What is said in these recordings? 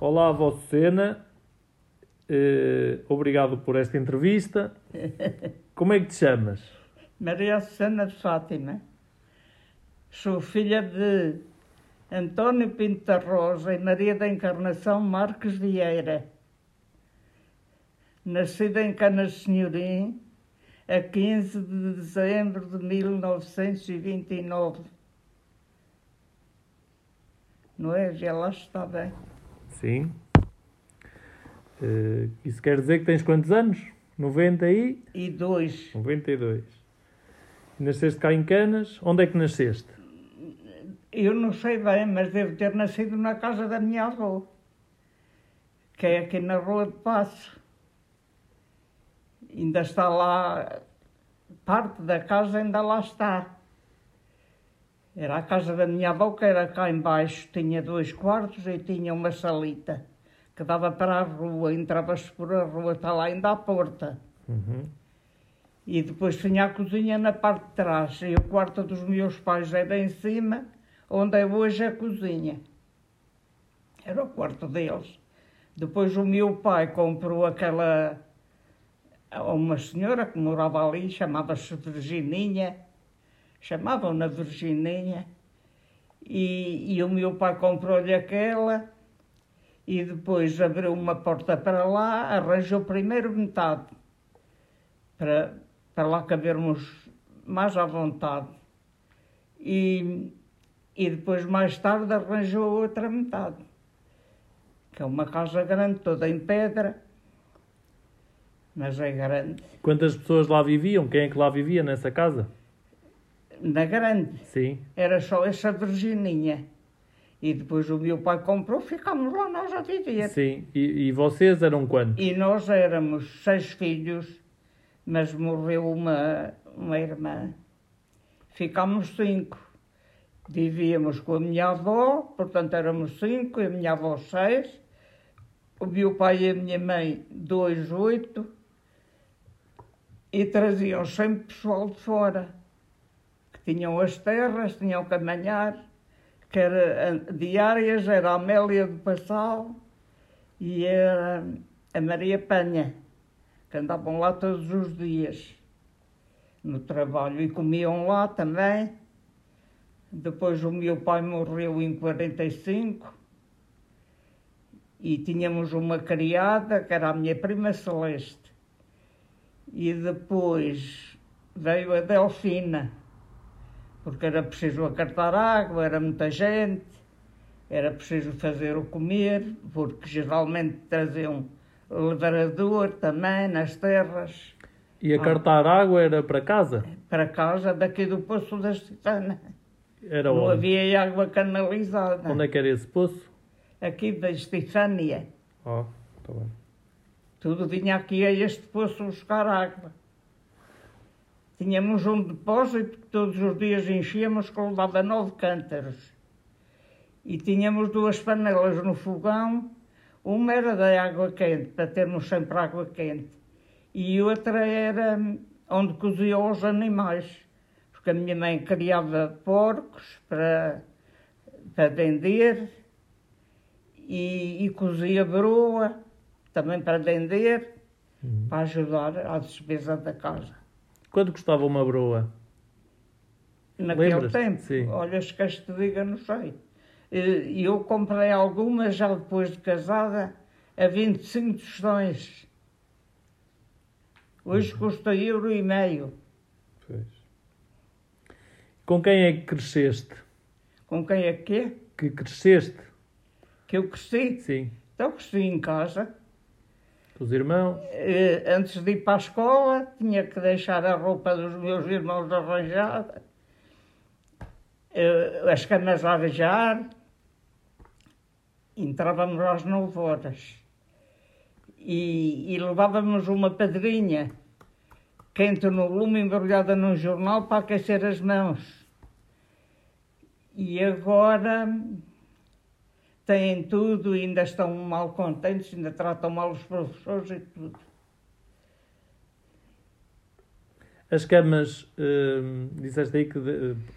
Olá, Vossa Cena. Eh, obrigado por esta entrevista. Como é que te chamas? Maria Susana de Fátima. Sou filha de António Pinto da Rosa e Maria da Encarnação Marques Vieira. Nascida em Canas Senhorim, a 15 de dezembro de 1929. Não é? Já lá está bem. Sim. Eh, isso quer dizer que tens quantos anos? 90 e? E dois. 92. Nasceste cá em Canas. Onde é que nasceste? Eu não sei bem, mas devo ter nascido na casa da minha avó, que é aqui na Rua de Passo. Ainda está lá, parte da casa ainda lá está. Era a casa da minha avó, que era cá embaixo, tinha dois quartos e tinha uma salita, que dava para a rua, entravas por a rua, está lá ainda à porta. Uhum. E depois tinha a cozinha na parte de trás, e o quarto dos meus pais era em cima, onde é hoje a cozinha. Era o quarto deles. Depois o meu pai comprou aquela uma senhora que morava ali, chamava-se Virgininha, chamavam-na Virgininha, e, e o meu pai comprou-lhe aquela, e depois abriu uma porta para lá, arranjou primeiro metade, para, para lá cabermos mais à vontade. E, e depois, mais tarde, arranjou outra metade, que é uma casa grande, toda em pedra, mas é grande. Quantas pessoas lá viviam? Quem é que lá vivia nessa casa? Na grande, Sim. era só essa Virgininha. E depois o meu pai comprou, ficámos lá nós a viver. Sim. E, e vocês eram quantos? E nós éramos seis filhos, mas morreu uma, uma irmã. Ficámos cinco. Vivíamos com a minha avó, portanto éramos cinco, e a minha avó seis. O meu pai e a minha mãe, dois, oito. E traziam sempre pessoal de fora, tinham as terras, tinham que amanhar, que era ah, diárias, era a Amélia do Passal e era a Maria Penha, que andavam lá todos os dias no trabalho e comiam lá também. Depois o meu pai morreu em 45 e tínhamos uma criada que era a minha prima Celeste. E depois veio a Delfina, porque era preciso acartar água, era muita gente, era preciso fazer o comer, porque geralmente traziam levarador também nas terras, E a cartar água era para casa? para casa daqui do Poço da Citana. Era Não onde? havia água canalizada. Onde é que era esse poço? Aqui da Estefânia. Oh, tá bem. Tudo vinha aqui a este poço buscar água. Tínhamos um depósito que todos os dias enchíamos que levava nove cântaros. E tínhamos duas panelas no fogão. Uma era da água quente, para termos sempre água quente. E outra era onde coziam os animais. Porque a minha mãe criava porcos para, para vender e, e cozia broa também para vender, para ajudar à despesa da casa. Quanto custava uma broa? Naquele Lembras-te? tempo, Sim. olha, se queres te diga, não sei. E eu comprei algumas já depois de casada a 25 tostões. Hoje Uhum. custa euro e meio. Pois. Com quem é que cresceste? Com quem é que é? Que cresceste? Que eu cresci. Sim. Então cresci em casa. Com os irmãos? Eh, Antes de ir para a escola, tinha que deixar a roupa dos meus irmãos arranjada, eh, as camas a. Entrávamos às nove horas e, e levávamos uma pedrinha quente no lume, embrulhada num jornal para aquecer as mãos. E agora têm tudo, ainda estão mal contentes, ainda tratam mal os professores e tudo. As camas, hum, disseste aí que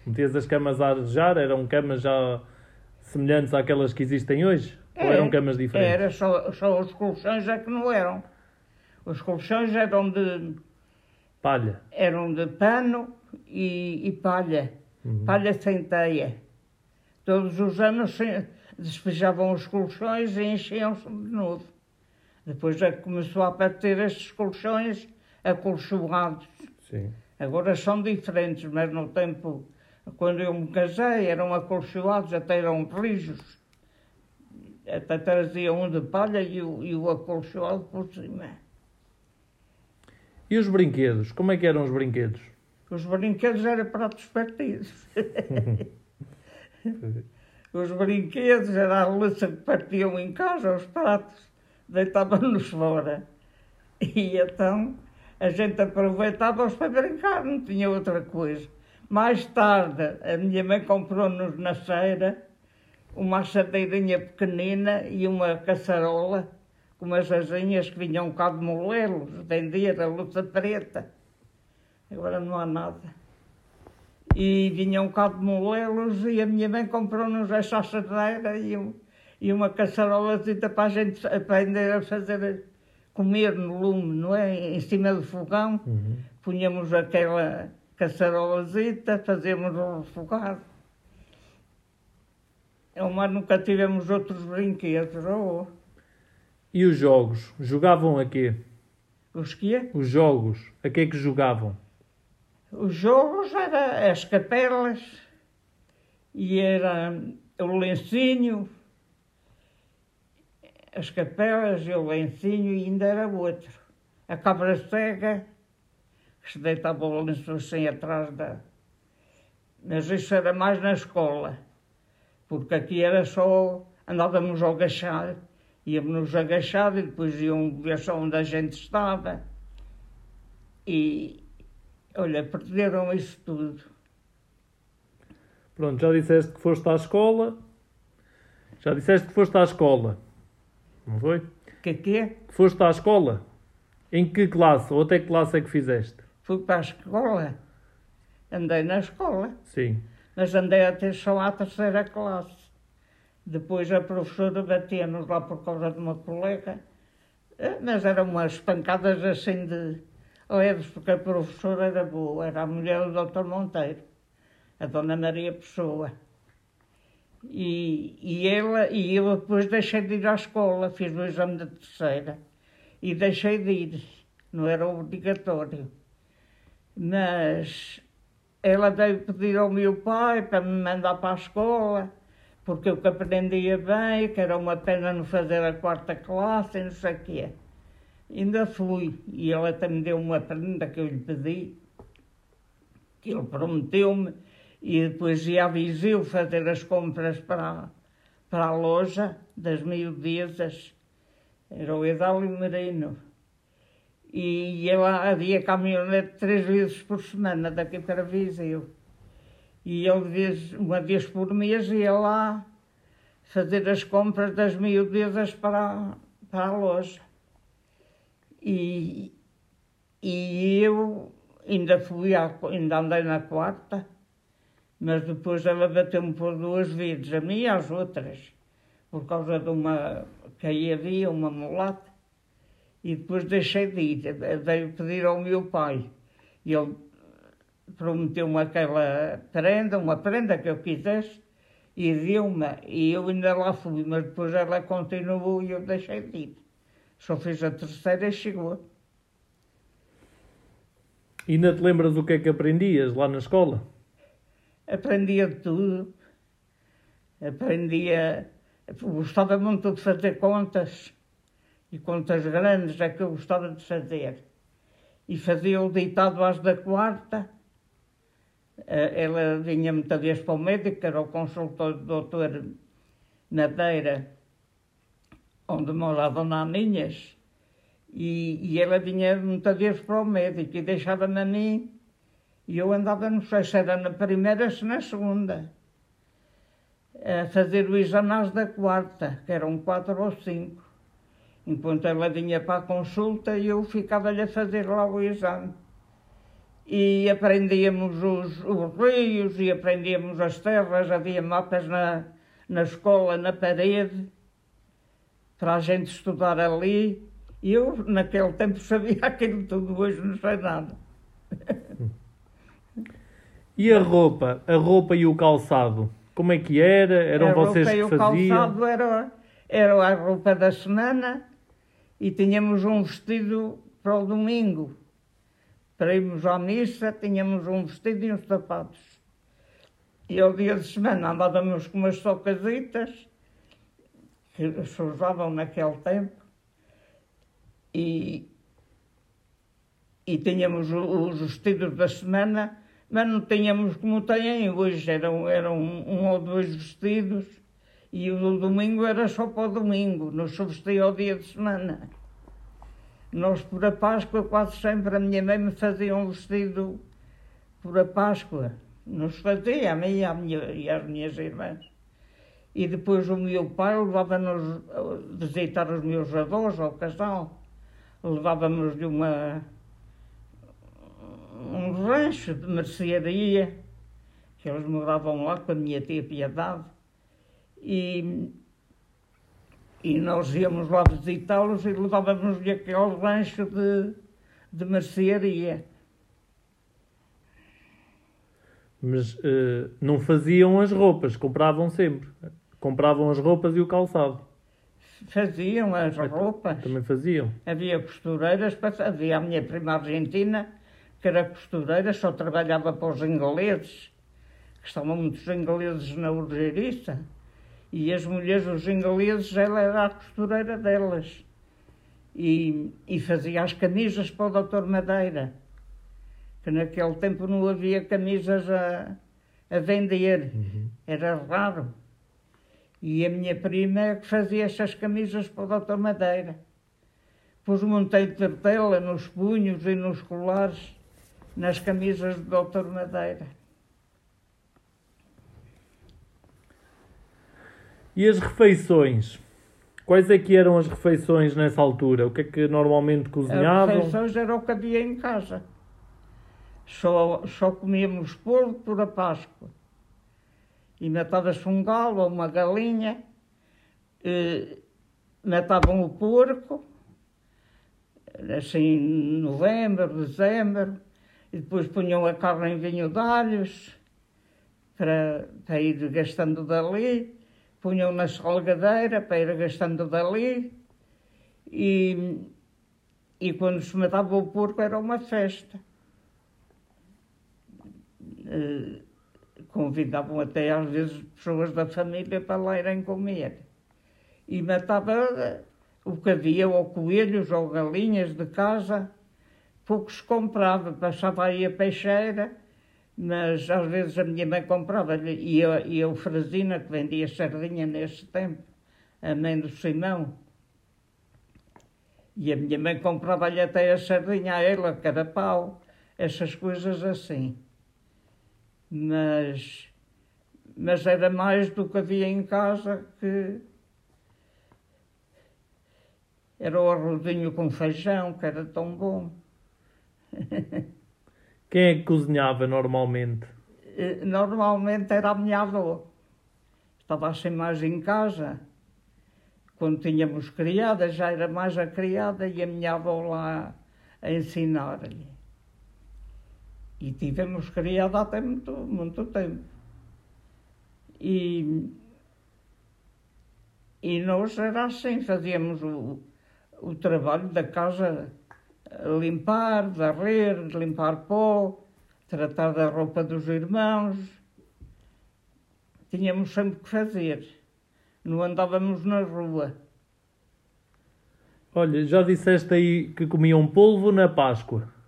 metias as camas a arejar, eram camas já semelhantes àquelas que existem hoje? Ou eram camas diferentes? Era, só, só os colchões é que não eram. Os colchões eram de, Palha. eram de pano e, e palha. Uhum. Palha sem teia. Todos os anos se- despejavam os colchões e enchiam-se de novo. Depois é que começou a aparecer estes colchões acolchoados. Sim. Agora são diferentes, mas no tempo, quando eu me casei, eram acolchoados, até eram rijos. Até trazia um de palha e o, e o acolchoado por cima. E os brinquedos? Como é que eram os brinquedos? Os brinquedos eram pratos partidos. Os brinquedos era a louça que partiam em casa, os pratos, deitavam-nos fora. E então a gente aproveitava-os para brincar, não tinha outra coisa. Mais tarde, a minha mãe comprou-nos na feira uma assadeirinha pequenina e uma caçarola com umas asinhas que vinham bocado de molelos, vendia a luta preta. Agora não há nada. E vinha um bocado de molelos e a minha mãe comprou-nos essa assadeira e, um, e uma caçarolazita para a gente aprender a fazer, comer no lume, não é? Em cima do fogão. Uhum. Punhamos aquela caçarolazita, fazíamos o refogado. É, Mas nunca tivemos outros brinquedos. Oh, E os jogos? Jogavam a quê? os quê? Os jogos? A que é que jogavam? Os jogos eram as capelas e era o lencinho, as capelas e o lencinho e ainda era outro. A cabra cega, que se deitava o lenço assim atrás da... Mas isso era mais na escola, porque aqui era só, andávamos ao agachar, íamos agachar e depois iam ver só onde a gente estava. E, olha, perderam isso tudo. Pronto, já disseste que foste à escola. Já disseste que foste à escola. Não foi? Que que é? Que foste à escola? Em que classe? Ou até que classe é que fizeste? Fui para a escola, andei na escola, Sim. mas andei até só à terceira classe. Depois a professora batia-nos lá por causa de uma colega, Eh, mas eram umas pancadas assim de leves, porque a professora era boa, era a mulher do Dr. Monteiro, a Dona Maria Pessoa. E, e, ela, e eu depois deixei de ir à escola, fiz o exame da terceira e deixei de ir, não era obrigatório. Mas ela veio pedir ao meu pai para me mandar para a escola, porque eu que aprendia bem, que era uma pena não fazer a quarta classe não sei o quê. Ainda fui, e ela até me deu uma prenda que eu lhe pedi, que ele prometeu-me, e depois ia a Viseu fazer as compras para, para a loja das miudezas, era o Edálio Merino. E ela havia caminhonete três vezes por semana daqui para Viseu. E ele, uma vez por mês, ia lá fazer as compras das miudezas para, para a loja. E, e eu ainda fui, à, ainda andei na quarta, mas depois ela bateu-me por duas vezes, a mim e às outras, por causa de uma, que aí havia uma mulata. E depois deixei de ir, veio pedir ao meu pai. E ele prometeu-me aquela prenda, uma prenda que eu quisesse, e deu-me. E eu ainda lá fui, mas depois ela continuou e eu deixei de ir. Só fiz a terceira e chegou. E ainda te lembras o que é que aprendias lá na escola? Aprendia de tudo. Aprendia. Gostava muito de fazer contas. E contas grandes é que eu gostava de fazer. E fazia o ditado às da quarta. Eh, Ela vinha muitas vezes para o médico, que era o consultor do doutor Madeira, onde mora a Dona Aninhas. E, e ela vinha muitas vezes para o médico e deixava-me a mim. E eu andava, não sei se era na primeira, se na segunda, a fazer o exame da quarta, que eram quatro ou cinco. Enquanto ela vinha para a consulta, eu ficava-lhe a fazer lá o exame. E aprendíamos os, os rios e aprendíamos as terras, havia mapas na, na escola, na parede. Para a gente estudar ali. E eu, naquele tempo, sabia aquilo tudo, hoje não sei nada. E a roupa? A roupa e o calçado? Como é que era? Eram a vocês roupa que e o faziam? calçado era, era a roupa da semana e tínhamos um vestido para o domingo. Para irmos à missa, tínhamos um vestido e uns sapatos. E ao dia de semana andávamos com umas socasitas, que se usavam naquele tempo, e, e tínhamos os vestidos da semana, mas não tínhamos como têm hoje, eram, eram um ou dois vestidos, e o do domingo era só para o domingo, não se vestia ao dia de semana. Nós, por a Páscoa, quase sempre a minha mãe me fazia um vestido por a Páscoa. Nos fazia, a mim e, minha, e às minhas irmãs. E depois o meu pai levava-nos a visitar os meus avós ao casal. Levávamos-lhe uma, um rancho de mercearia, que eles moravam lá com a minha tia Piedade. E, e nós íamos lá visitá-los e levávamos-lhe aquele rancho de, de mercearia. Mas eh, não faziam as roupas, compravam sempre. Compravam as roupas e o calçado. Faziam as roupas. Também faziam. Havia costureiras, para- havia a minha prima argentina, que era costureira, só trabalhava para os ingleses, que estavam muitos ingleses na urgeiriça, e as mulheres dos ingleses, ela era a costureira delas. E, e fazia as camisas para o doutor Madeira, que naquele tempo não havia camisas a, a vender, era raro. E a minha prima é que fazia essas camisas para o doutor Madeira. Pus montei de tela nos punhos e nos colares, nas camisas do doutor Madeira. E as refeições? Quais é que eram as refeições nessa altura? O que é que normalmente As cozinhavam? refeições era o que havia em casa. Só, só comíamos porco por a Páscoa. E matava-se um galo ou uma galinha, eh, matavam o porco, assim, em novembro, dezembro, e depois punham a carne em vinho de alhos, para, para ir gastando dali, punham na salgadeira para ir gastando dali, e, e quando se matava o porco era uma festa. Eh, convidavam até às vezes pessoas da família para lá irem comer. E matava eh, o que havia, ou coelhos ou galinhas de casa, poucos comprava, passava aí a peixeira, mas às vezes a minha mãe comprava-lhe, e a, e a Eufrazina, que vendia sardinha nesse tempo, a mãe do Simão, e a minha mãe comprava-lhe até a sardinha a ela, carapau, essas coisas assim. Mas, mas era mais do que havia em casa que era o arrozinho com feijão, que era tão bom. Quem é que cozinhava normalmente? Eh, Normalmente era a minha avó. Estava assim mais em casa. Quando tínhamos criada, já era mais a criada e a minha avó lá a ensinar-lhe. E tivemos criada até muito, muito tempo. E, e nós era assim, fazíamos o, o trabalho da casa, limpar, varrer, limpar pó, tratar da roupa dos irmãos. Tínhamos sempre que fazer. Não andávamos na rua. Olha, já disseste aí que comiam polvo na Páscoa.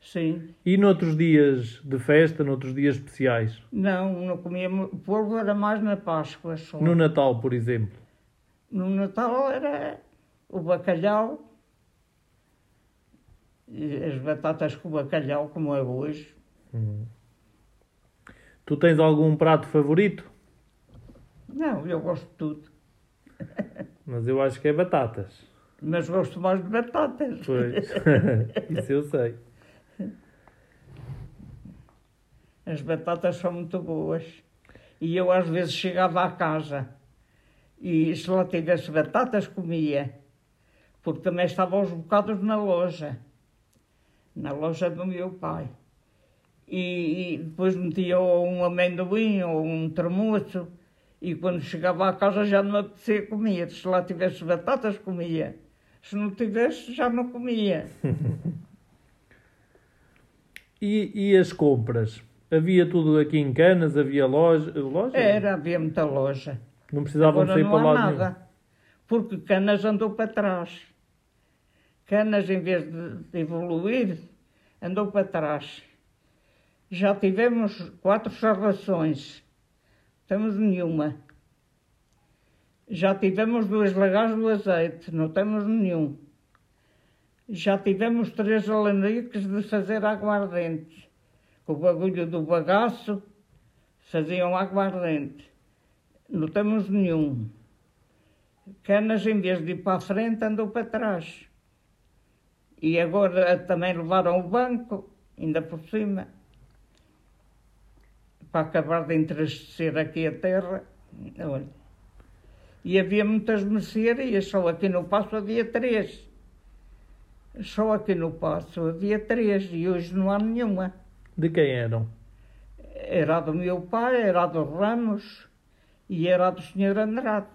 Sim. E noutros dias de festa, noutros dias especiais? Não, não comíamos. O polvo era mais na Páscoa só. No Natal, por exemplo. No Natal era o bacalhau, e as batatas com bacalhau, como é hoje. Tu tens algum prato favorito? Não, eu gosto de tudo. Mas eu acho que é batatas. Mas gosto mais de batatas. Pois. Isso eu sei. As batatas são muito boas. E eu às vezes chegava à casa E se lá tivesse batatas, comia. Porque também estavam os bocados na loja. Na loja do meu pai. E, e depois metia um amendoim ou um termoço. E quando chegava à casa já não me apetecia comia. Se lá tivesse batatas, comia. Se não tivesse, já não comia. e, e as compras? Havia tudo aqui em Canas? Havia loja? loja? Era, havia muita loja. Não precisavam Agora sair não para lá nada. nenhum. Porque Canas andou para trás. Canas, em vez de, evoluir, andou para trás. Já tivemos quatro serrações. Temos nenhuma. Já tivemos duas lagares do azeite. Não temos nenhum. Já tivemos três alaniques de fazer aguardente. O bagulho do bagaço, faziam aguardente. Não temos nenhum. Canas, em vez de ir para a frente, andou para trás. E agora também levaram o banco, ainda por cima, para acabar de entristecer aqui a terra. Olha. E havia muitas mercearias, só aqui no Passo havia três. Só aqui no Passo havia três e hoje não há nenhuma. De quem eram? Era do meu pai, era do Ramos e era do Sr. Andrade.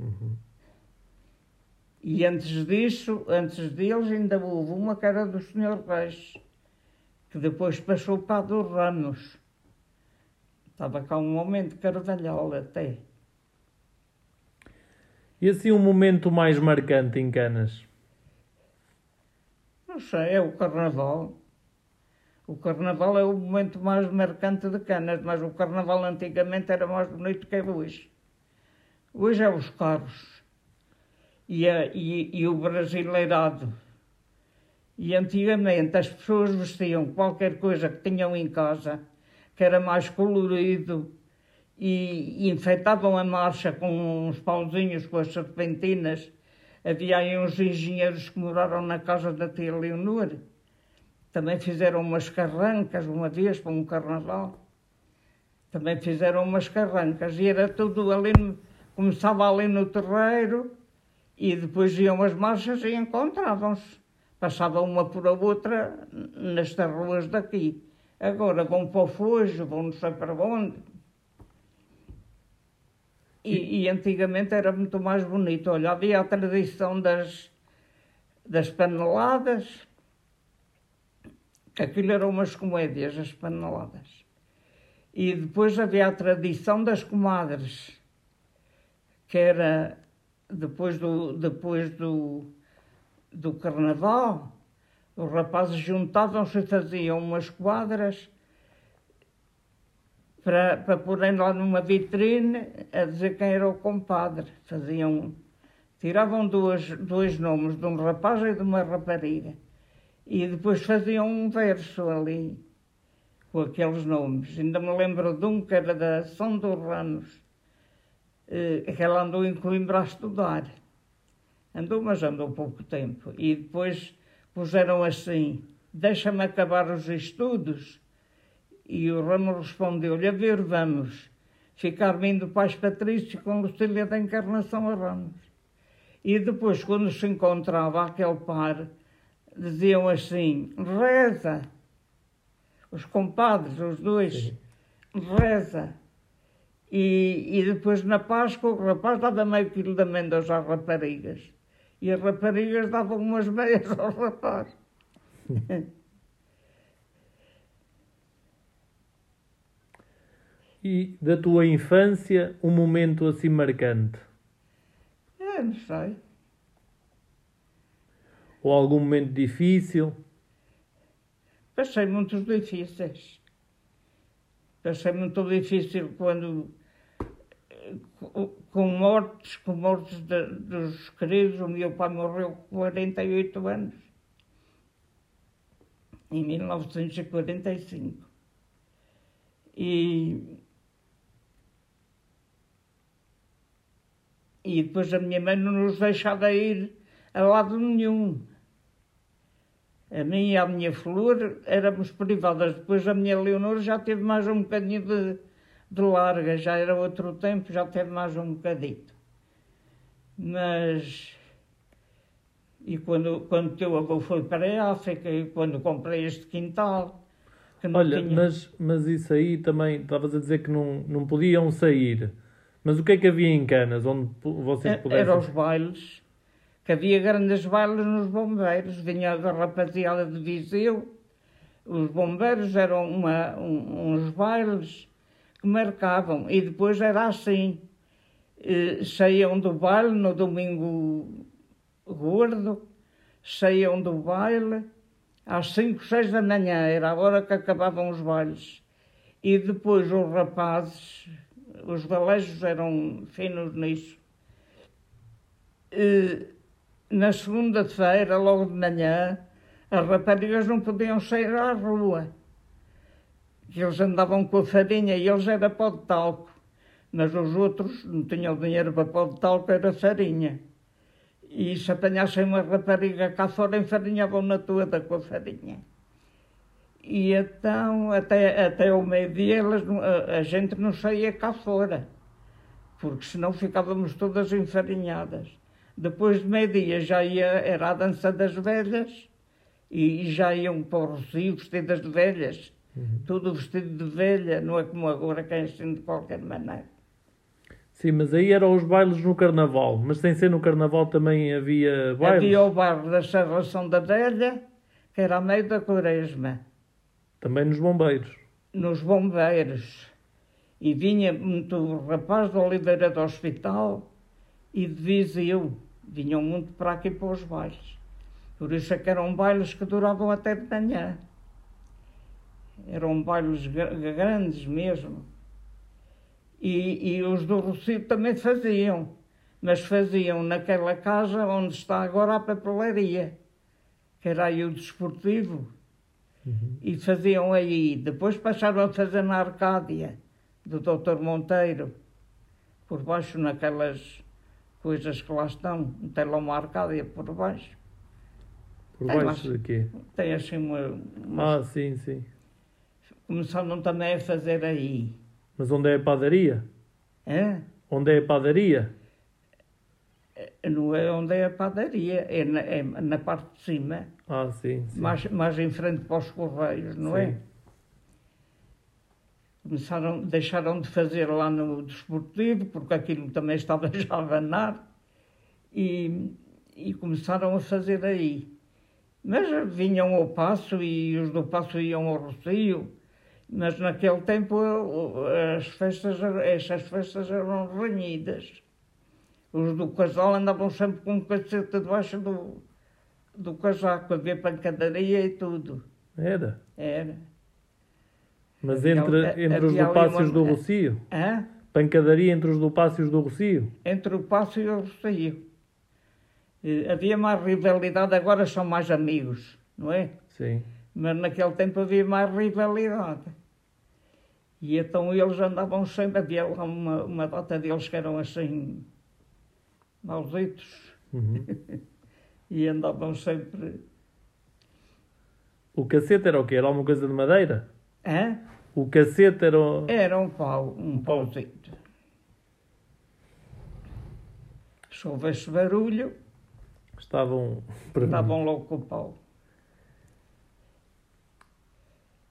Uhum. E antes disso, antes deles, ainda houve uma que era do Sr. Reis, que depois passou para a do Ramos. Estava cá um homem de Carvalhal até. E assim um momento mais marcante em Canas? Não sei, é o Carnaval. O Carnaval é o momento mais marcante de Canas, mas o Carnaval antigamente era mais bonito que é hoje. Hoje é os carros e, a, e, e o brasileirado. E antigamente as pessoas vestiam qualquer coisa que tinham em casa, que era mais colorido, e, e enfeitavam a marcha com uns pauzinhos, com as serpentinas. Havia aí uns engenheiros que moraram na casa da tia Leonor. Também fizeram umas carrancas uma vez para um carnaval. Também fizeram umas carrancas e era tudo ali, no, começava ali no terreiro e depois iam as marchas e encontravam-se. Passavam uma por a outra nestas ruas daqui. Agora vão para o Fojo, vão não sei para onde. E, e, antigamente era muito mais bonito. Olha, havia a tradição das, das paneladas, aquilo eram umas comédias, as paneladas. E depois havia a tradição das comadres, que era depois do, depois do, do carnaval, os rapazes juntavam-se e faziam umas quadras para, para porem lá numa vitrine a dizer quem era o compadre. Faziam, tiravam dois, dois nomes, de um rapaz e de uma rapariga. E depois faziam um verso ali, com aqueles nomes. Ainda me lembro de um que era da São dos Ramos, que ela andou em Coimbra a estudar. Andou, mas andou pouco tempo. E depois puseram assim, deixa-me acabar os estudos. E o Ramos respondeu-lhe, a ver, vamos, ficar vindo Paz Patrício com Lucília da Encarnação a Ramos. E depois, quando se encontrava aquele par, diziam assim, reza. Os compadres, os dois, reza. E, e depois na Páscoa o rapaz dava meio quilo de amêndoas às raparigas. E as raparigas davam umas meias ao rapaz. e da tua infância, um momento assim marcante? É, não sei. Ou algum momento difícil? Passei muitos difíceis. Passei muito difícil quando com mortes, com mortes de, dos queridos. O meu pai morreu com 48 anos, em 1945. E, e depois a minha mãe não nos deixava ir a lado nenhum. A mim e a minha flor éramos privadas. Depois a minha Leonor já teve mais um bocadinho de, de larga, já era outro tempo, já teve mais um bocadito. Mas. E quando, quando teu avô foi para a África, e quando comprei este quintal. Olha, tinha... mas, mas isso aí também, estavas a dizer que não, não podiam sair. Mas o que é que havia em Canas, onde vocês pudessem... Eram os bailes, que havia grandes bailes nos bombeiros, vinha a rapaziada de Viseu, os bombeiros eram uma, um, uns bailes que marcavam, e depois era assim, eh, saíam do baile no domingo gordo, saíam do baile às 5, 6 da manhã, era a hora que acabavam os bailes. E depois os rapazes, os galejos eram finos nisso. E, na segunda-feira, logo de manhã, as raparigas não podiam sair à rua. Eles andavam com a farinha e eles era pó de talco. Mas os outros não tinham dinheiro para pó de talco, era farinha. E se apanhassem uma rapariga cá fora, enfarinhavam-na toda com a farinha. E então, até, até o meio-dia, a, a gente não saía cá fora, porque senão ficávamos todas enfarinhadas. Depois de meio-dia já ia, era a dança das velhas, e, e já iam para o Rocio vestidas de velhas, uhum. tudo vestido de velha, não é como agora que é assim de qualquer maneira. Sim, mas aí eram os bailes no Carnaval, mas sem ser no Carnaval também havia bailes? Havia o baile da Serração da Velha, que era a meio da Quaresma. Também nos bombeiros. Nos bombeiros. E vinha muito rapaz de Oliveira do Hospital e de Viseu. Vinham muito para aqui para os bailes. Por isso é que eram bailes que duravam até de manhã. Eram bailes grandes mesmo. E, e os do Rocio também faziam. Mas faziam naquela casa onde está agora a papelaria, que era aí o desportivo Uhum. E faziam aí. Depois passaram a fazer na Arcádia, do Dr. Monteiro, por baixo naquelas coisas que lá estão. Tem lá uma Arcádia por baixo. Por tem baixo lá, de quê? Tem assim uma, uma... Ah, sim, sim. Começaram também a fazer aí. Mas onde é a padaria? É? Onde é a padaria? não é onde é a padaria, é na, é na parte de cima. Ah, sim, sim. Mais, mais em frente para os correios, não é? sim. é? Começaram, deixaram de fazer lá no desportivo, porque aquilo também estava já a abanar, e, e começaram a fazer aí. Mas vinham ao passo e os do passo iam ao Rocio, mas naquele tempo as festas, essas festas eram renhidas. Os do casal andavam sempre com um cacete debaixo do, do casaco, havia pancadaria e tudo. Era? Era. Mas entre, então, entre os Lupácios uma... do Rocio? Hã? Pancadaria entre os Lupácios do Rocio? Entre o Passo e o Rocio. Havia mais rivalidade, agora são mais amigos, não é? Sim. Mas naquele tempo havia mais rivalidade. E então eles andavam sempre, havia lá uma, uma data deles que eram assim, malditos. Uhum. e andavam sempre. O cacete era o quê? Era alguma coisa de madeira? Hã? O cacete era. O... Era um pau, um pauzito. Se houvesse barulho. Estavam. Estavam logo com o pau.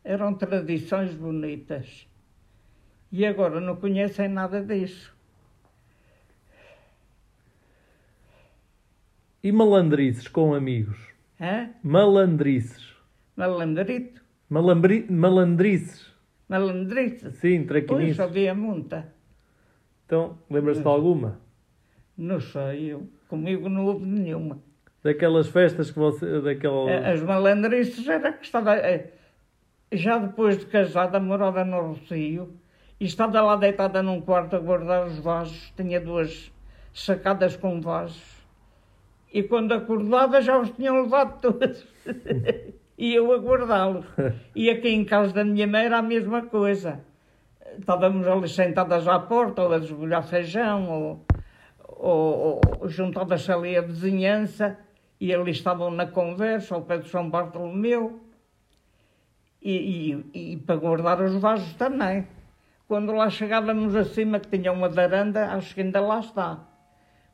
Eram tradições bonitas. E agora não conhecem nada disso. E malandrices com amigos? Hã? Malandrices. Malandrito? Malambri... Malandrices. Malandrices? Sim, traquinices. Pois, havia muita. Então, lembras-te de alguma? Não sei, eu. Comigo não houve nenhuma. Daquelas festas que você... Daquela... As malandrices era que estava... Eh, já depois de casada, morava no Rocio e estava lá deitada num quarto a guardar os vasos. Tinha duas sacadas com vasos e quando acordava já os tinham levado todos. e eu a guardá-los. E aqui em casa da minha mãe era a mesma coisa. Estávamos ali sentadas à porta, ou a desbolhar feijão, ou, ou, ou juntava-se ali a vizinhança, e ali estavam na conversa, ao pé de São Bartolomeu, e, e, e para guardar os vasos também. Quando lá chegávamos acima, que tinha uma varanda, acho que ainda lá está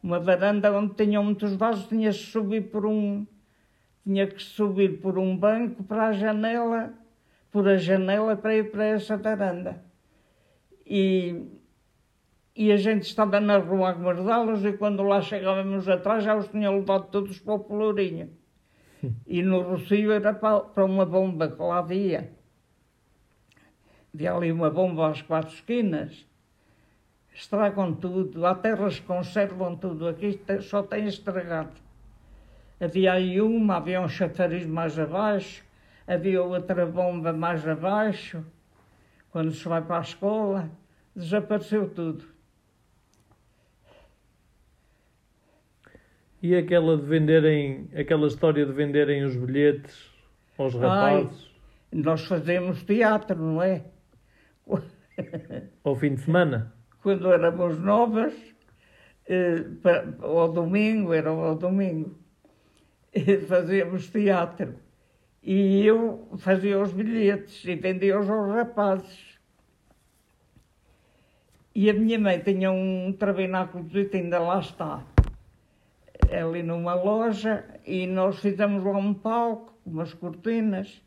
uma varanda onde tinham muitos vasos, tinha que subir por um tinha que subir por um banco para a janela, por a janela para ir para essa varanda. E, e a gente estava na rua a guardá-los e quando lá chegávamos atrás já os tinham levado todos para o Pelourinho. E no Rocio era para, para uma bomba que lá havia. Havia ali uma bomba às quatro esquinas. Estragam tudo, há terras que conservam tudo, aqui só tem estragado. Havia aí uma, havia um chafariz mais abaixo, havia outra bomba mais abaixo, quando se vai para a escola, desapareceu tudo. E aquela de venderem, aquela história de venderem os bilhetes aos rapazes? Ai, nós fazemos teatro, não é? Ao fim de semana? Quando éramos novas, eh, ao domingo, era ao domingo, fazíamos teatro. E eu fazia os bilhetes e vendia-os aos rapazes. E a minha mãe tinha um trabináculo de ainda lá está ali numa loja e nós fizemos lá um palco, umas cortinas.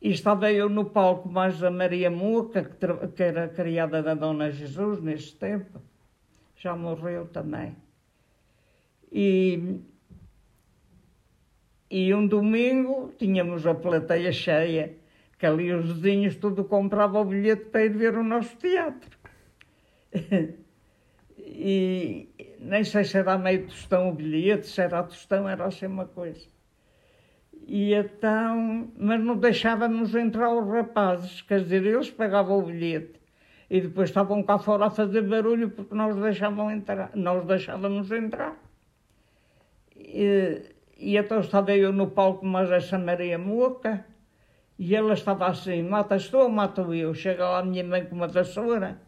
E estava eu no palco mais a Maria Muca, que, que era criada da Dona Jesus neste tempo. Já morreu também. E, e um domingo tínhamos a plateia cheia, que ali os vizinhos tudo compravam o bilhete para ir ver o nosso teatro. e nem sei se era meio tostão o bilhete, se era tostão, era assim uma coisa. E então, mas não deixávamos entrar os rapazes, quer dizer, eles pagavam o bilhete e depois estavam cá fora a fazer barulho porque nós deixávamos entrar, nós deixávamos entrar. E, e então estava eu no palco, mas essa Maria Moca, e ela estava assim, matas tu ou mato eu? Chega lá a minha mãe com uma vassoura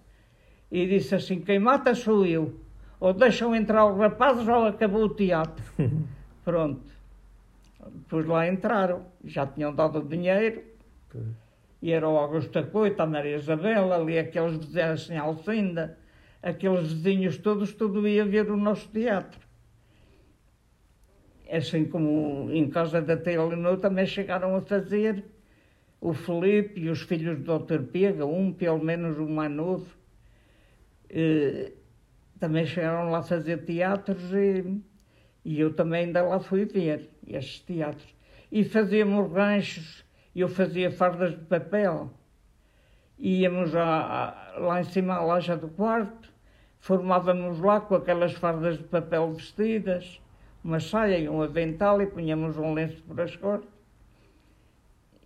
e disse assim: Quem mata sou eu. Ou deixam entrar os rapazes ou acabou o teatro. Pronto. Depois lá entraram, já tinham dado o dinheiro. E era o Augusto da Coita, a Maria Isabel, ali aqueles vizinhos assim, Alcinda, aqueles vizinhos todos, tudo ia ver o nosso teatro. Assim como em casa da Tia Leonor também chegaram a fazer o Felipe e os filhos do Dr. Pega, um pelo menos o mais novo, eh, também chegaram lá a fazer teatros e, e eu também ainda lá fui ver estes teatros. E fazíamos ranchos, eu fazia fardas de papel. Íamos a, lá em cima à loja do quarto, formávamos lá com aquelas fardas de papel vestidas, uma saia e um avental e punhamos um lenço por as costas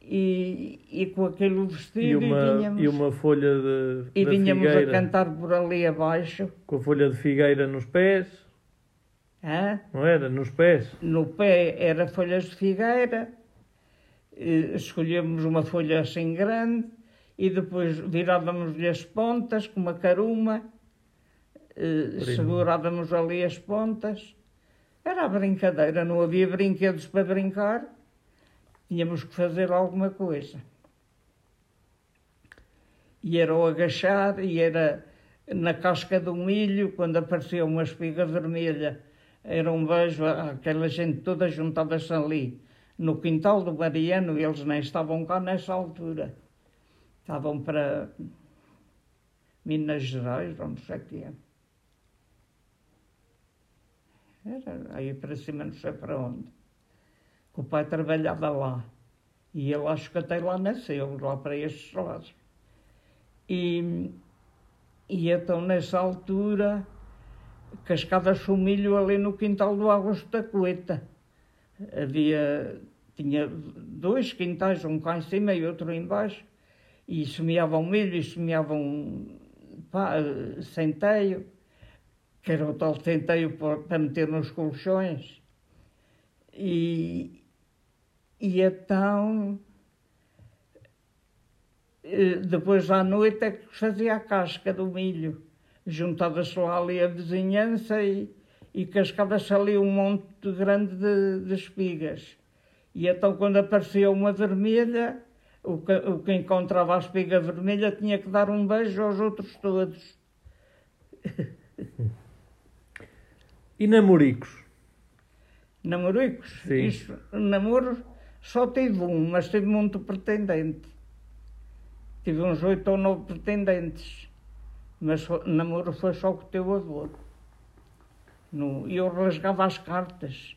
e, e com aquele vestido e uma, e vinhamos, e uma folha de e vinhamos figueira, a cantar por ali abaixo. Com a folha de figueira nos pés. Hã? Não era? Nos pés? No pé era folhas de figueira, escolhemos uma folha assim grande e depois virávamos-lhe as pontas com uma caruma, segurávamos ali as pontas. Era a brincadeira, não havia brinquedos para brincar tínhamos que fazer alguma coisa. E era o agachar, e era na casca do milho, quando aparecia uma espiga vermelha, era um beijo aquela gente toda juntada-se ali, no quintal do Mariano, eles nem estavam cá nessa altura. Estavam para Minas Gerais, não sei o que é. Era aí para cima, não sei para onde o pai trabalhava lá. E ele acho que até lá nasceu, lá para estes lados. E, e então, nessa altura, cascava-se o milho ali no quintal do Augusto da Coeta. Havia, tinha dois quintais, um cá em cima e outro embaixo, e semeavam milho e semeavam pá, centeio, que era o tal centeio para meter nos colchões. E, e então, eh, depois à noite é que fazia a casca do milho. Juntava-se lá ali a vizinhança e, e cascava-se ali um monte grande de, de, espigas. E então, quando aparecia uma vermelha, o que, o que encontrava a espiga vermelha tinha que dar um beijo aos outros todos. E namoricos? Namoricos? Sim. Isto, namoro só tive um, mas tive muito pretendente. Tive uns oito ou nove pretendentes. Mas só- namoro foi só com o teu avô. No, eu rasgava as cartas.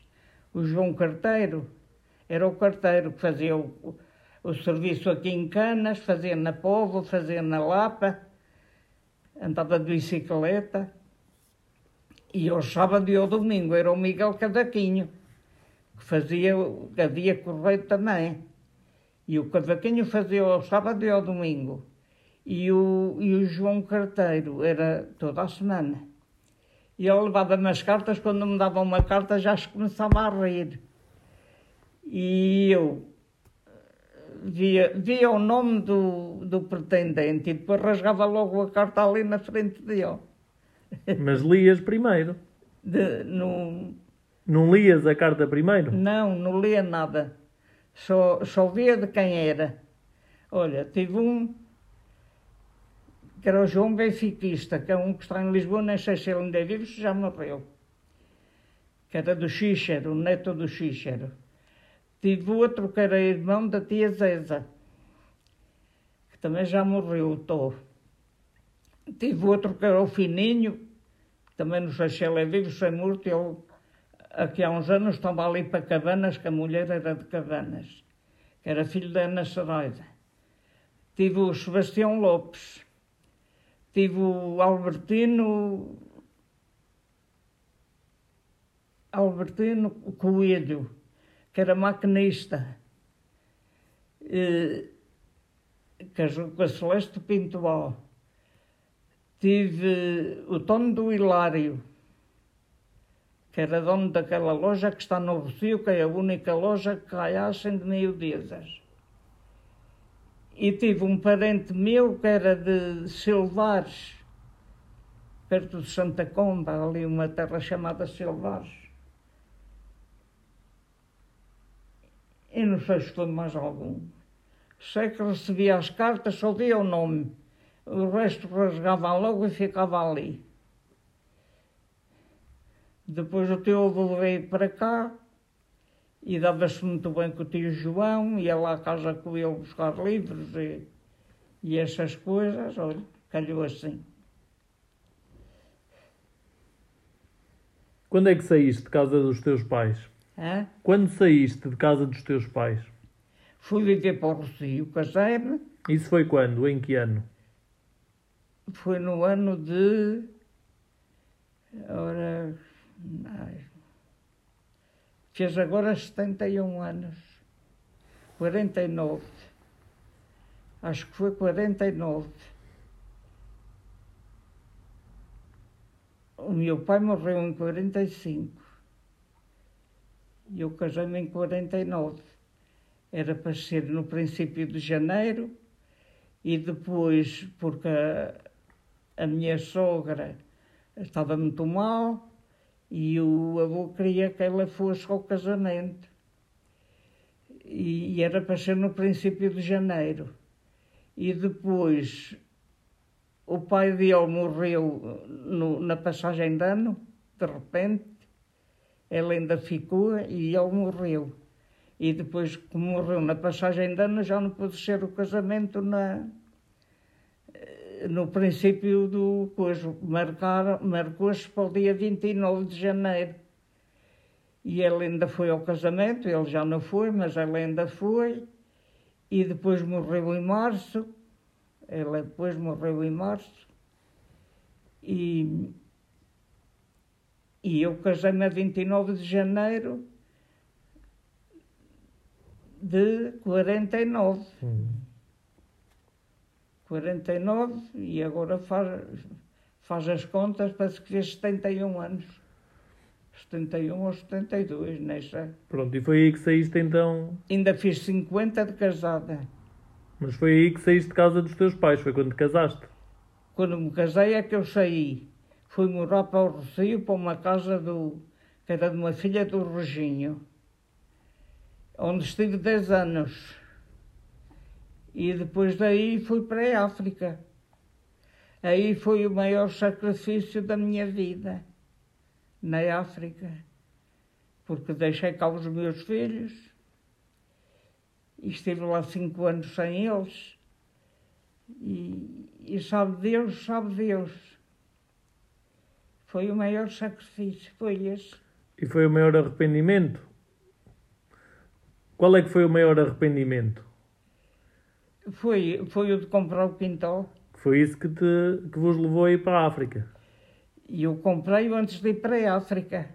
O João Carteiro era o carteiro que fazia o, o, serviço aqui em Canas, fazia na Póvoa, fazia na Lapa, andava de bicicleta. E ao sábado e ao domingo era o Miguel Cadaquinho, que fazia, havia correio também. E o Cadaquinho fazia ao sábado e ao domingo. E o, e o João Carteiro era toda a semana. E ele levava-me as cartas, quando me dava uma carta já se começava a rir. E eu via, via o nome do, do pretendente e depois rasgava logo a carta ali na frente dele. Mas lias primeiro. De, no, Não lias a carta primeiro? não, não lia nada. Só, só via de quem era. Olha, tive um que era o João Benfiquista, que é um que está em Lisboa, nem sei se ele ainda vive, se já morreu. Que era do Xíxero, o neto do Xíxero. Tive outro que era irmão da tia Zeza, que também já morreu, o Tó. Tive outro que era o Fininho, também não sei se ele é vivo, se é morto, ele aqui há uns anos estava ali para Cabanas, que a mulher era de Cabanas, que era filho da Ana Saraiva. Tive o Sebastião Lopes, tive o Albertino, Albertino Coelho, que era maquinista, eh, casou com a Celeste Pintoal. Tive o Tono do Hilário, que era dono daquela loja que está no Rocio, que é a única loja que caiassem de miudezas. E tive um parente meu que era de Silvares, perto de Santa Comba, ali uma terra chamada Silvares. E não sei se foi mais algum. Sei que recebia as cartas, só via o nome. O resto rasgavam logo e ficava ali. Depois o teu avô veio para cá e dava-se muito bem com o tio João, ia lá à casa com ele buscar livros e, e essas coisas, olha, calhou assim. Quando é que saíste de casa dos teus pais? Hã? Quando saíste de casa dos teus pais? Fui viver para o Rocio, casei-me, Isso foi quando? Em que ano? Foi no ano de. Ora. ai, fez agora 71 anos. 49. Acho que foi 49. O meu pai morreu em 45. E eu casei-me em 49. Era para ser no princípio de janeiro e depois, porque a, a minha sogra estava muito mal e o avô queria que ela fosse ao casamento. E, e era para ser no princípio de janeiro. E depois o pai dele morreu no- na passagem de ano, de repente. Ela ainda ficou e ele morreu. E depois, como morreu na passagem de ano, já não pôde ser o casamento na, no princípio do coisa. Marcaram, marcou-se para o dia 29 de janeiro. E ele ainda foi ao casamento, ele já não foi, mas ela ainda foi. E depois morreu em março. Ela depois morreu em março. E, e eu casei-me a 29 de janeiro de 49. 49 e agora faz, faz as contas, parece que fez 71 anos. 71 ou 72, nem sei. Pronto, e foi aí que saíste então. Ainda fiz 50 de casada. Mas foi aí que saíste de casa dos teus pais, foi quando te casaste. Quando me casei é que eu saí. Fui morar para o Rocio, para uma casa do, que era de uma filha do Reginho, onde estive 10 anos. E depois daí fui para a África. Aí foi o maior sacrifício da minha vida. na África, porque deixei cá os meus filhos e estive lá cinco anos sem eles. E, e sabe Deus, sabe Deus. Foi o maior sacrifício, foi esse. E foi o maior arrependimento? Qual é que foi o maior arrependimento? Foi, foi o de comprar o quintal. Foi isso que, te, que vos levou a ir para a África? E eu comprei-o antes de ir para a África.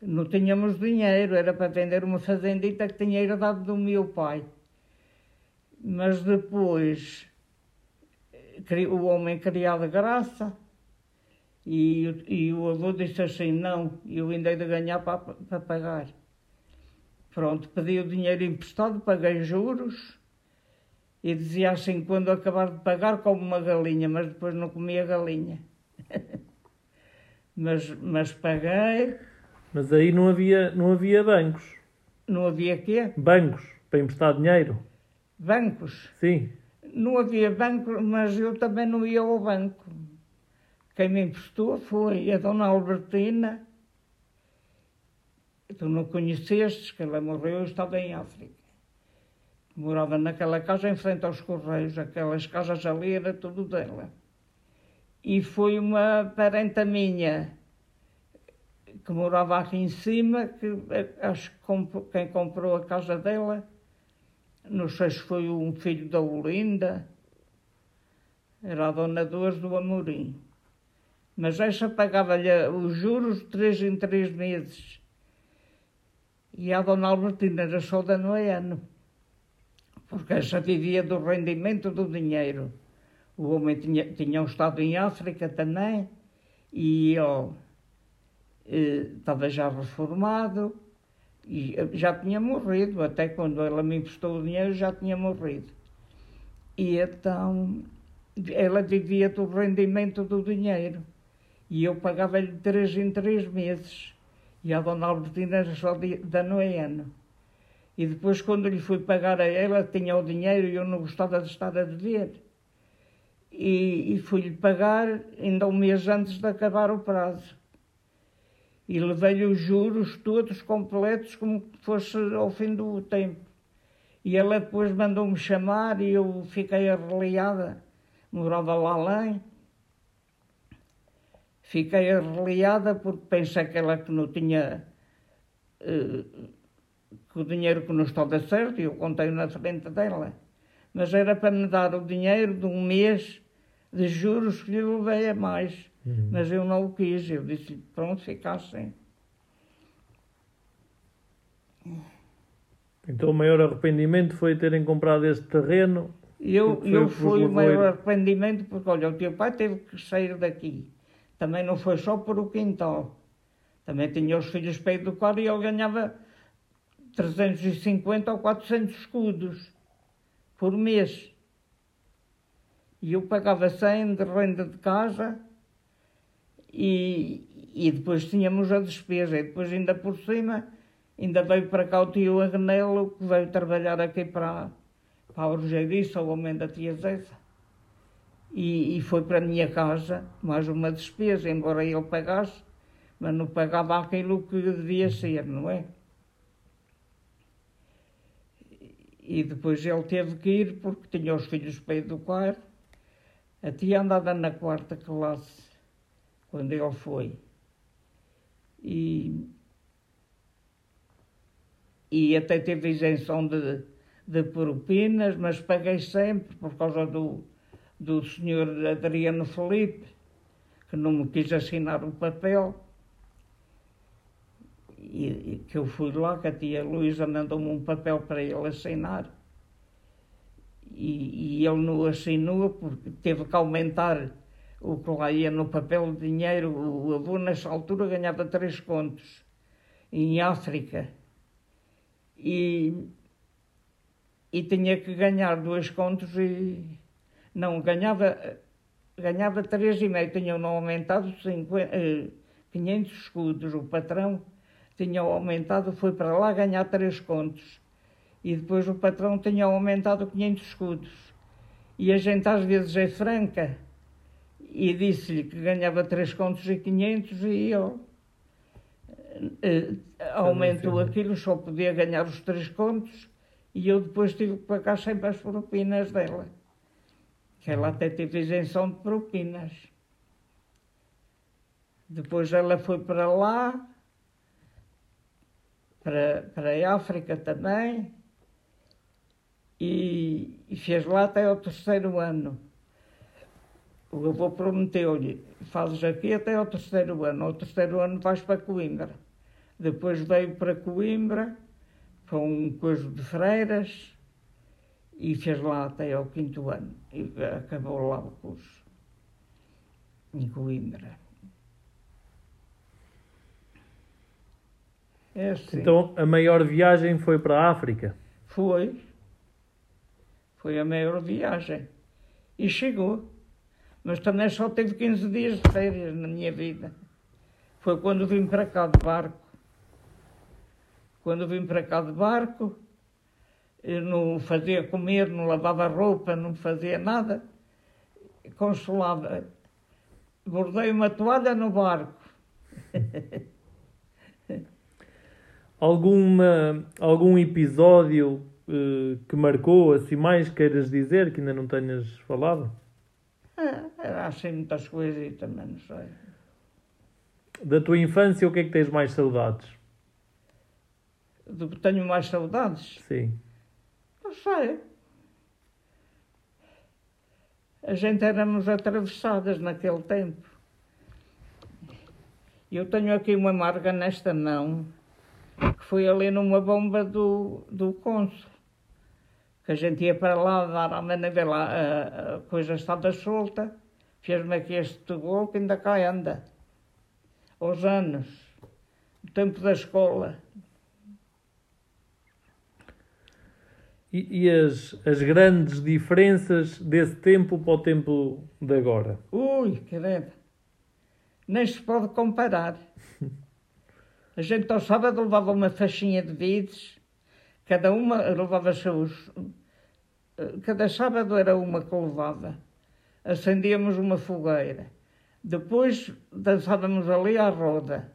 Não tínhamos dinheiro, era para vender uma fazendita que tinha herdado do meu pai. Mas depois o homem queria de graça e, e o avô disse assim, não, eu ainda hei de ganhar para, para pagar. Pronto, pedi o dinheiro emprestado, paguei juros e dizia assim, quando acabar de pagar, como uma galinha, mas depois não comia galinha. mas, mas paguei. Mas aí não havia, não havia bancos. Não havia quê? Bancos, para emprestar dinheiro. Bancos? Sim. Não havia banco, mas eu também não ia ao banco. Quem me emprestou foi a dona Albertina. Tu não conheceste, que ela morreu, eu estava em África. Morava naquela casa em frente aos Correios, aquelas casas ali era tudo dela. E foi uma parenta minha que morava aqui em cima, que eh, acho que quem comprou a casa dela, não sei se foi um filho da Olinda, era a dona Duas do Amorim. Mas essa pagava-lhe os juros três em três meses. E a dona Albertina era só de ano porque essa vivia do rendimento do dinheiro. O homem tinha, tinha um estado em África também, e ele eh, estava já reformado, e já tinha morrido, até quando ela me emprestou o dinheiro já tinha morrido. E então ela vivia do rendimento do dinheiro. E eu pagava-lhe três em três meses. E a dona Albertina só ano a ano. E depois, quando lhe fui pagar a ela, tinha o dinheiro e eu não gostava de estar a dever. E, e fui-lhe pagar ainda um mês antes de acabar o prazo. E levei-lhe os juros todos completos, como se fosse ao fim do tempo. E ela depois mandou-me chamar e eu fiquei arreliada. Morava lá além. Fiquei arreliada porque pensei que ela que não tinha. Uh, que o dinheiro que não estava certo, e eu contei na frente dela. Mas era para me dar o dinheiro de um mês de juros que lhe levei a mais. Uhum. Mas eu não o quis. Eu disse pronto, fica assim. Então o maior arrependimento foi terem comprado este terreno? Eu, eu fui o maior arrependimento porque, olha, o teu pai teve que sair daqui. Também não foi só por o quintal. Também tinha os filhos para educar e ele ganhava 350 ou 400 escudos por mês. E eu pagava 100 de renda de casa e, e depois tínhamos a despesa. E depois, ainda por cima, ainda veio para cá o tio Agnelo, que veio trabalhar aqui para, para a Urgeriça, o homem da tia Zéza. E, e foi para a minha casa mais uma despesa, embora ele pagasse, mas não pagava aquilo que devia ser, não é? E depois ele teve que ir porque tinha os filhos para educar. A tia andava na quarta classe quando ele foi. E, e até teve isenção de, de propinas, mas paguei sempre por causa do, do senhor Adriano Felipe, que não me quis assinar o papel e, que eu fui lá, que a tia Luísa mandou-me um papel para ele assinar. E, e ele não assinou porque teve que aumentar o que lá ia no papel de dinheiro. O avô, nessa altura, ganhava três contos em África. E, e tinha que ganhar dois contos e não ganhava ganhava três e meio tinham aumentado 50, 500 escudos o patrão tinha aumentado, foi para lá ganhar três contos. E depois o patrão tinha aumentado 500 escudos. E a gente às vezes é franca e disse-lhe que ganhava 3 contos e 500 e ele eh, aumentou aquilo, só podia ganhar os 3 contos e eu depois tive que pagar sempre as propinas dela. Que ela até teve isenção de propinas. Depois ela foi para lá, para, para a África também, e, e fez lá até ao terceiro ano. O avô prometeu-lhe, fazes aqui até ao terceiro ano, ao terceiro ano vais para Coimbra. Depois veio para Coimbra, para um coisa de freiras, e fez lá até ao quinto ano, e acabou lá o curso, em Coimbra. É assim. Então a maior viagem foi para a África? Foi. Foi a maior viagem. E chegou. Mas também só teve 15 dias de férias na minha vida. Foi quando vim para cá de barco. Quando vim para cá de barco, eu não fazia comer, não lavava roupa, não fazia nada. Consolava. Bordei uma toalha no barco. Alguma, algum episódio uh, que marcou, assim, mais queiras dizer, que ainda não tenhas falado? Era assim muitas coisas e também não sei. Da tua infância, o que é que tens mais saudades? Do que tenho mais saudades? Sim. Não sei. A gente éramos atravessadas naquele tempo. Eu tenho aqui uma marca nesta mão que foi ali numa bomba do, do cônsul. Que a gente ia para lá dar a mana ver lá a, a coisa estava solta, fez-me aqui este gol que ainda cá anda. Aos anos, o tempo da escola. E, e, as, as grandes diferenças desse tempo para o tempo de agora? Ui, querido, nem se pode comparar. A gente ao sábado levava uma faixinha de vides, cada uma levava seus. Cada sábado era uma que levava. Acendíamos uma fogueira. Depois dançávamos ali à roda.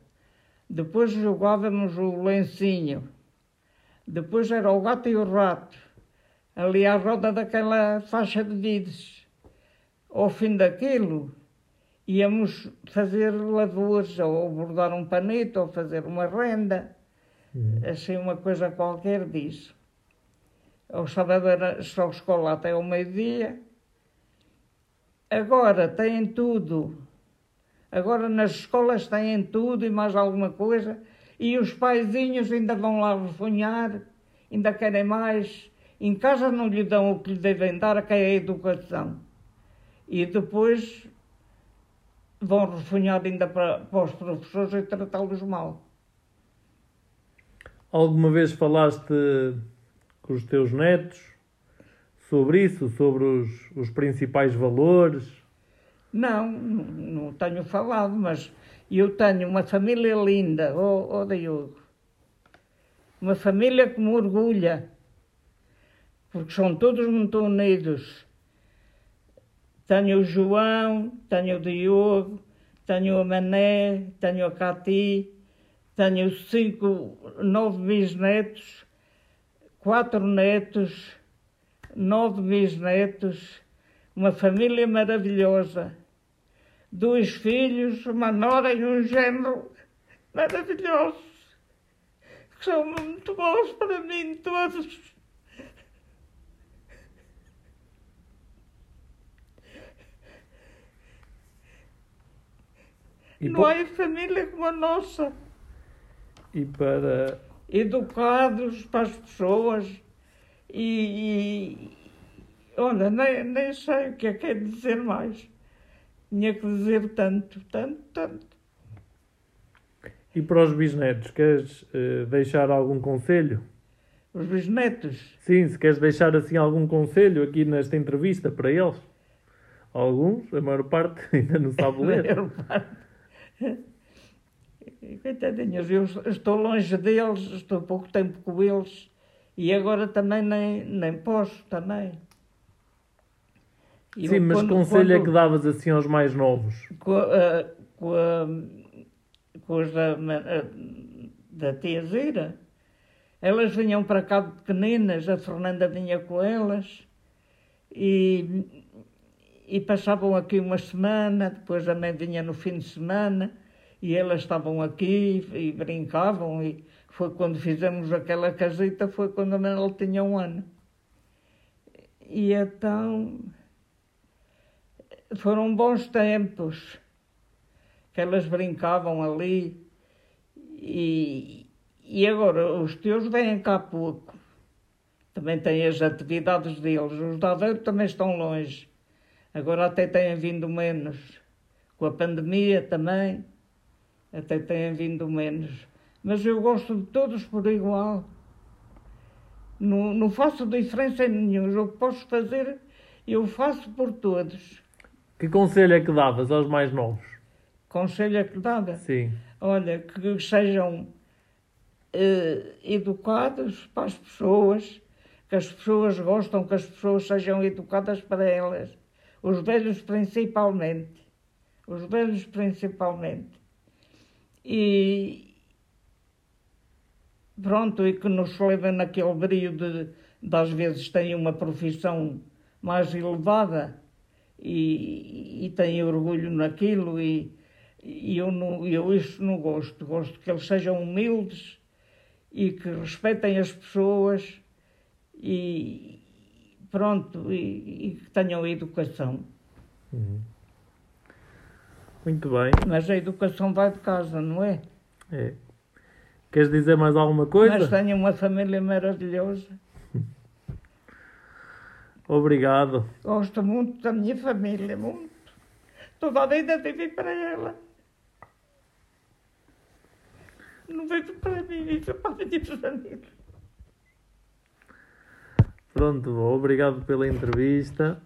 Depois jogávamos o lencinho. Depois era o gato e o rato. Ali à roda daquela faixa de vides. Ao fim daquilo, íamos fazer lavouras, ou bordar um panito, ou fazer uma renda, uhum. assim uma coisa qualquer disso. O sábado era só escola até ao meio-dia. Agora têm tudo. Agora nas escolas têm tudo e mais alguma coisa. E os paizinhos ainda vão lá refunhar, ainda querem mais. Em casa não lhe dão o que lhe devem dar, que é a educação. E depois vão refunhar ainda para, para os professores e tratá-los mal. Alguma vez falaste com os teus netos sobre isso, sobre os, os principais valores? Não, não, tenho falado, mas eu tenho uma família linda, oh, oh Diogo. Uma família que me orgulha, porque são todos muito unidos. Tenho o João, tenho o Diogo, tenho a Mané, tenho a Cati, tenho cinco, nove bisnetos, quatro netos, nove bisnetos, uma família maravilhosa, dois filhos, uma nora e um genro maravilhosos, que são muito bons para mim todos. E não há família como a nossa. E para. Educados para as pessoas. E. e olha, nem, nem sei o que é que é dizer mais. Tinha que dizer tanto, tanto, tanto. E para os bisnetos, queres uh, deixar algum conselho? Os bisnetos? Sim, se queres deixar assim algum conselho aqui nesta entrevista para eles. Alguns, a maior parte ainda não sabe ler. a maior parte. Coitadinhos, eu estou longe deles, estou pouco tempo com eles e agora também nem, nem posso também. E Sim, eu, mas quando- conselho é quando- que davas assim aos mais novos? com, a- com, a- com os da, a- da tia Zira. Elas vinham para cá de pequeninas, a Fernanda vinha com elas e, e passavam aqui uma semana, depois a mãe vinha no fim de semana e elas estavam aqui e brincavam e foi quando fizemos aquela casita, foi quando a Manela tinha um ano. E então foram bons tempos que elas brincavam ali e, e agora os teus vêm cá pouco. Também têm as atividades deles. Os Aveiro também estão longe. Agora até têm vindo menos. Com a pandemia também, até têm vindo menos. Mas eu gosto de todos por igual. Não, não faço diferença nenhuma. O que posso fazer, eu faço por todos. Que conselho é que davas aos mais novos? Conselho é que dava. Sim. Olha, que sejam eh, educados para as pessoas, que as pessoas gostam que as pessoas sejam educadas para elas. Os velhos principalmente. Os velhos principalmente. E pronto, e que nos levem naquele brilho de, de às vezes têm uma profissão mais elevada e, e têm orgulho naquilo e, e eu, não, eu isso não gosto. Gosto que eles sejam humildes e que respeitem as pessoas e pronto, e, que tenham educação. Uhum. Muito bem. Mas a educação vai de casa, não é? É. Queres dizer mais alguma coisa? Mas tenham uma família maravilhosa. Obrigado. Gosto muito da minha família, muito. Toda a vida vivi para ela. Não vivo para mim, vivo para a minha família. Pronto, obrigado pela entrevista.